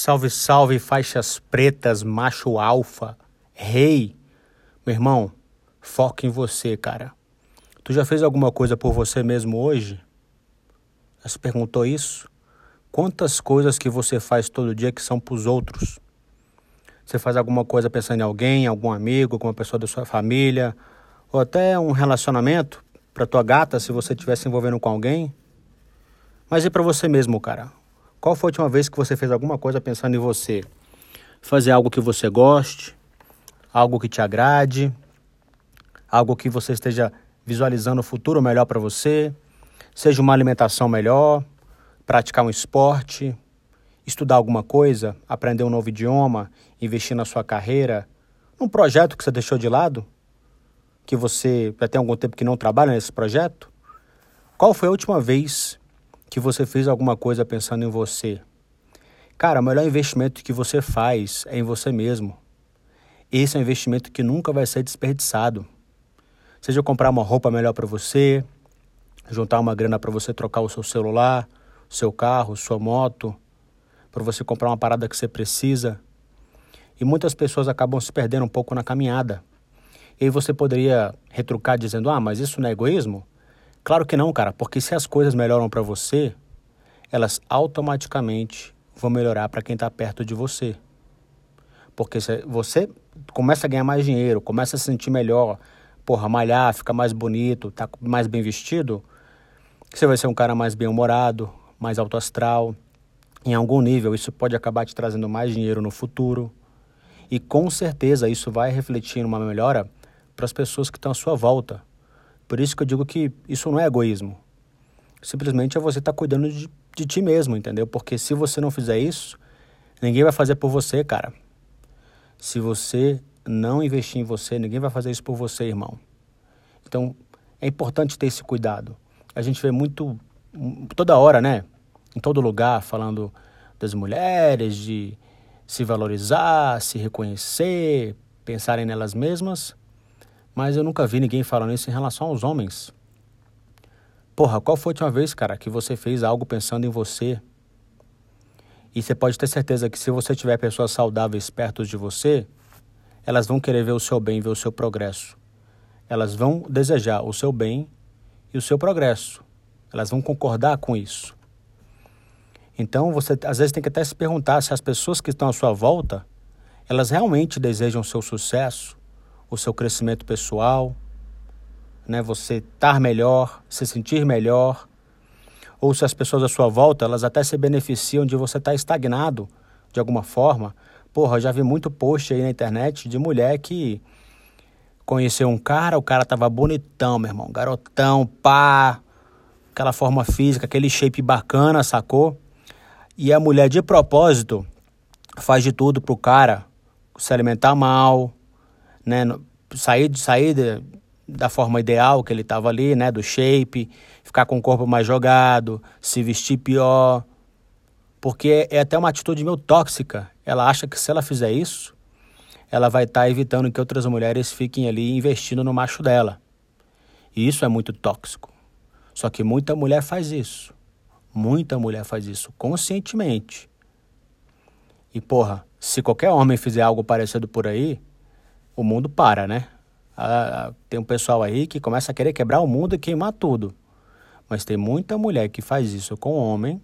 Salve, salve, faixas pretas, macho alfa, rei. Meu irmão, foca em você, cara. Tu já fez alguma coisa por você mesmo hoje? Já se perguntou isso? Quantas coisas que você faz todo dia que são pros outros? Você faz alguma coisa pensando em alguém, algum amigo, alguma pessoa da sua família, ou até um relacionamento para tua gata se você estiver se envolvendo com alguém? Mas e para você mesmo, cara? Qual foi a última vez que você fez alguma coisa pensando em você? Fazer algo que você goste, algo que te agrade, algo que você esteja visualizando o futuro melhor para você, seja uma alimentação melhor, praticar um esporte, estudar alguma coisa, aprender um novo idioma, investir na sua carreira, num projeto que você deixou de lado, que você já tem algum tempo que não trabalha nesse projeto? Qual foi a última vez que você fez alguma coisa pensando em você. Cara, o melhor investimento que você faz é em você mesmo. Esse é um investimento que nunca vai ser desperdiçado. Seja comprar uma roupa melhor para você, juntar uma grana para você trocar o seu celular, seu carro, sua moto, para você comprar uma parada que você precisa. E muitas pessoas acabam se perdendo um pouco na caminhada. E aí você poderia retrucar dizendo: "Ah, mas isso não é egoísmo?" Claro que não, cara, porque se as coisas melhoram para você, elas automaticamente vão melhorar para quem está perto de você. Porque se você começa a ganhar mais dinheiro, começa a se sentir melhor, porra, malhar, ficar mais bonito, tá mais bem vestido, você vai ser um cara mais bem-humorado, mais alto astral. Em algum nível, isso pode acabar te trazendo mais dinheiro no futuro. E com certeza isso vai refletir numa melhora para as pessoas que estão à sua volta. Por isso que eu digo que isso não é egoísmo. Simplesmente é você estar tá cuidando de, de ti mesmo, entendeu? Porque se você não fizer isso, ninguém vai fazer por você, cara. Se você não investir em você, ninguém vai fazer isso por você, irmão. Então, é importante ter esse cuidado. A gente vê muito, toda hora, né? Em todo lugar, falando das mulheres, de se valorizar, se reconhecer, pensarem nelas mesmas. Mas eu nunca vi ninguém falando isso em relação aos homens. Porra, qual foi a última vez, cara, que você fez algo pensando em você? E você pode ter certeza que se você tiver pessoas saudáveis perto de você, elas vão querer ver o seu bem, ver o seu progresso. Elas vão desejar o seu bem e o seu progresso. Elas vão concordar com isso. Então, você às vezes tem que até se perguntar se as pessoas que estão à sua volta, elas realmente desejam o seu sucesso, o seu crescimento pessoal, né? Você estar melhor, se sentir melhor, ou se as pessoas à sua volta, elas até se beneficiam de você estar estagnado de alguma forma. Porra, já vi muito post aí na internet de mulher que conheceu um cara, o cara tava bonitão, meu irmão, garotão, pá, aquela forma física, aquele shape bacana, sacou? E a mulher de propósito faz de tudo pro cara se alimentar mal, né, sair, sair de, da forma ideal que ele estava ali, né, do shape, ficar com o corpo mais jogado, se vestir pior, porque é até uma atitude meio tóxica. Ela acha que se ela fizer isso, ela vai estar tá evitando que outras mulheres fiquem ali investindo no macho dela. E isso é muito tóxico. Só que muita mulher faz isso. Muita mulher faz isso conscientemente. E porra, se qualquer homem fizer algo parecido por aí, o mundo para, né? Ah, tem um pessoal aí que começa a querer quebrar o mundo e queimar tudo. Mas tem muita mulher que faz isso com homem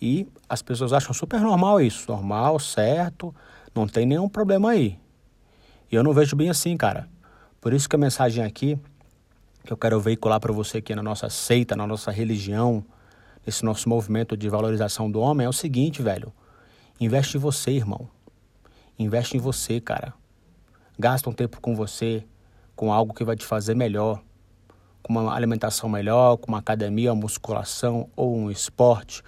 e as pessoas acham super normal isso. Normal, certo, não tem nenhum problema aí. E eu não vejo bem assim, cara. Por isso que a mensagem aqui que eu quero veicular para você aqui na nossa seita, na nossa religião, nesse nosso movimento de valorização do homem é o seguinte, velho. Investe em você, irmão. Investe em você, cara. Gasta um tempo com você, com algo que vai te fazer melhor, com uma alimentação melhor, com uma academia, uma musculação ou um esporte.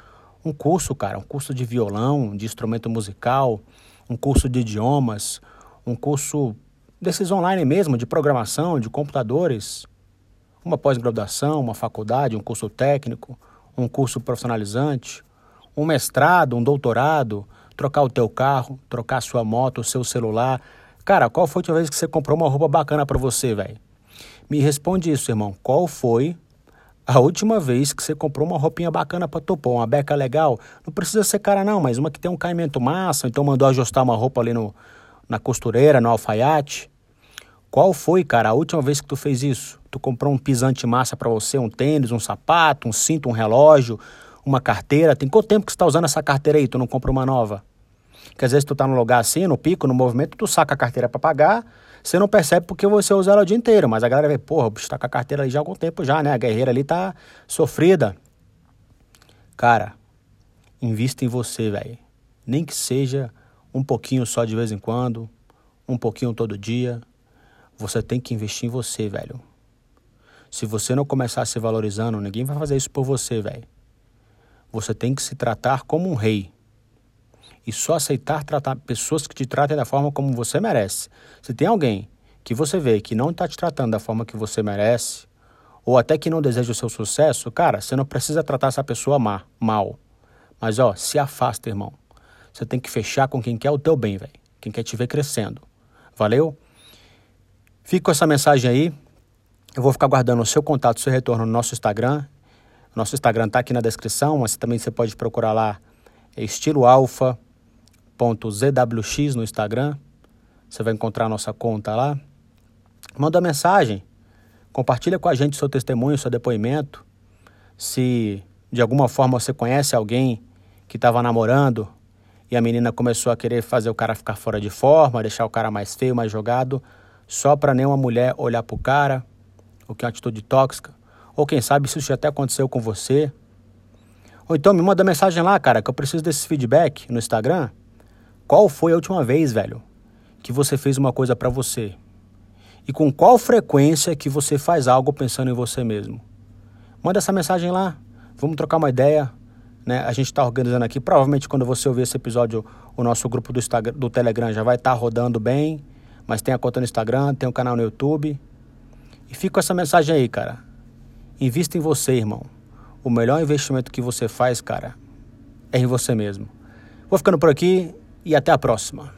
Um curso, cara, um curso de violão, de instrumento musical, um curso de idiomas, um curso desses online mesmo, de programação, de computadores, uma pós-graduação, uma faculdade, um curso técnico, um curso profissionalizante, um mestrado, um doutorado, trocar o teu carro, trocar a sua moto, o seu celular, Cara, qual foi a última vez que você comprou uma roupa bacana para você, velho? Me responde isso, irmão. Qual foi A última vez que você comprou uma roupinha bacana para topar, uma beca legal, não precisa ser cara não, mas uma que tem um caimento massa, então mandou ajustar uma roupa ali no, na costureira, no alfaiate. Qual foi, cara, a última vez que tu fez isso? Tu comprou um pisante massa para você, um tênis, um sapato, um cinto, um relógio, uma carteira. Tem quanto tempo que você está usando essa carteira aí? Tu não compra uma nova? Que às vezes tu tá no lugar assim, no pico, no movimento, tu saca a carteira para pagar, você não percebe porque você usa ela o dia inteiro. Mas a galera vê, porra, o tá com a carteira ali já há algum tempo já, né? A guerreira ali tá sofrida. Cara, invista em você, velho. Nem que seja um pouquinho só de vez em quando, um pouquinho todo dia. Você tem que investir em você, velho. Se você não começar se valorizando, ninguém vai fazer isso por você, velho. Você tem que se tratar como um rei. E só aceitar tratar pessoas que te tratem da forma como você merece. Se tem alguém que você vê que não está te tratando da forma que você merece, ou até que não deseja o seu sucesso, cara, você não precisa tratar essa pessoa má, mal. Mas ó, se afasta, irmão. Você tem que fechar com quem quer o teu bem, velho. Quem quer te ver crescendo. Valeu? Fique com essa mensagem aí. Eu vou ficar guardando o seu contato, o seu retorno no nosso Instagram. Nosso Instagram está aqui na descrição, mas também você pode procurar lá é estiloalfa.zwx no Instagram. Você vai encontrar nossa conta lá. Manda mensagem. Compartilha com a gente seu testemunho, seu depoimento. Se de alguma forma você conhece alguém que estava namorando e a menina começou a querer fazer o cara ficar fora de forma, deixar o cara mais feio, mais jogado, só para nenhuma mulher olhar pro cara, o que é uma atitude tóxica. Ou quem sabe isso já até aconteceu com você. Ou então me manda mensagem lá, cara, que eu preciso desse feedback no Instagram. Qual foi a última vez, velho, que você fez uma coisa para você? E com qual frequência que você faz algo pensando em você mesmo? Manda essa mensagem lá. Vamos trocar uma ideia. Né? A gente está organizando aqui. Provavelmente quando você ouvir esse episódio, o nosso grupo do, Instagram, do Telegram já vai estar tá rodando bem. Mas tem a conta no Instagram, tem o um canal no YouTube. E fica com essa mensagem aí, cara. Invista em você, irmão. O melhor investimento que você faz, cara, é em você mesmo. Vou ficando por aqui e até a próxima.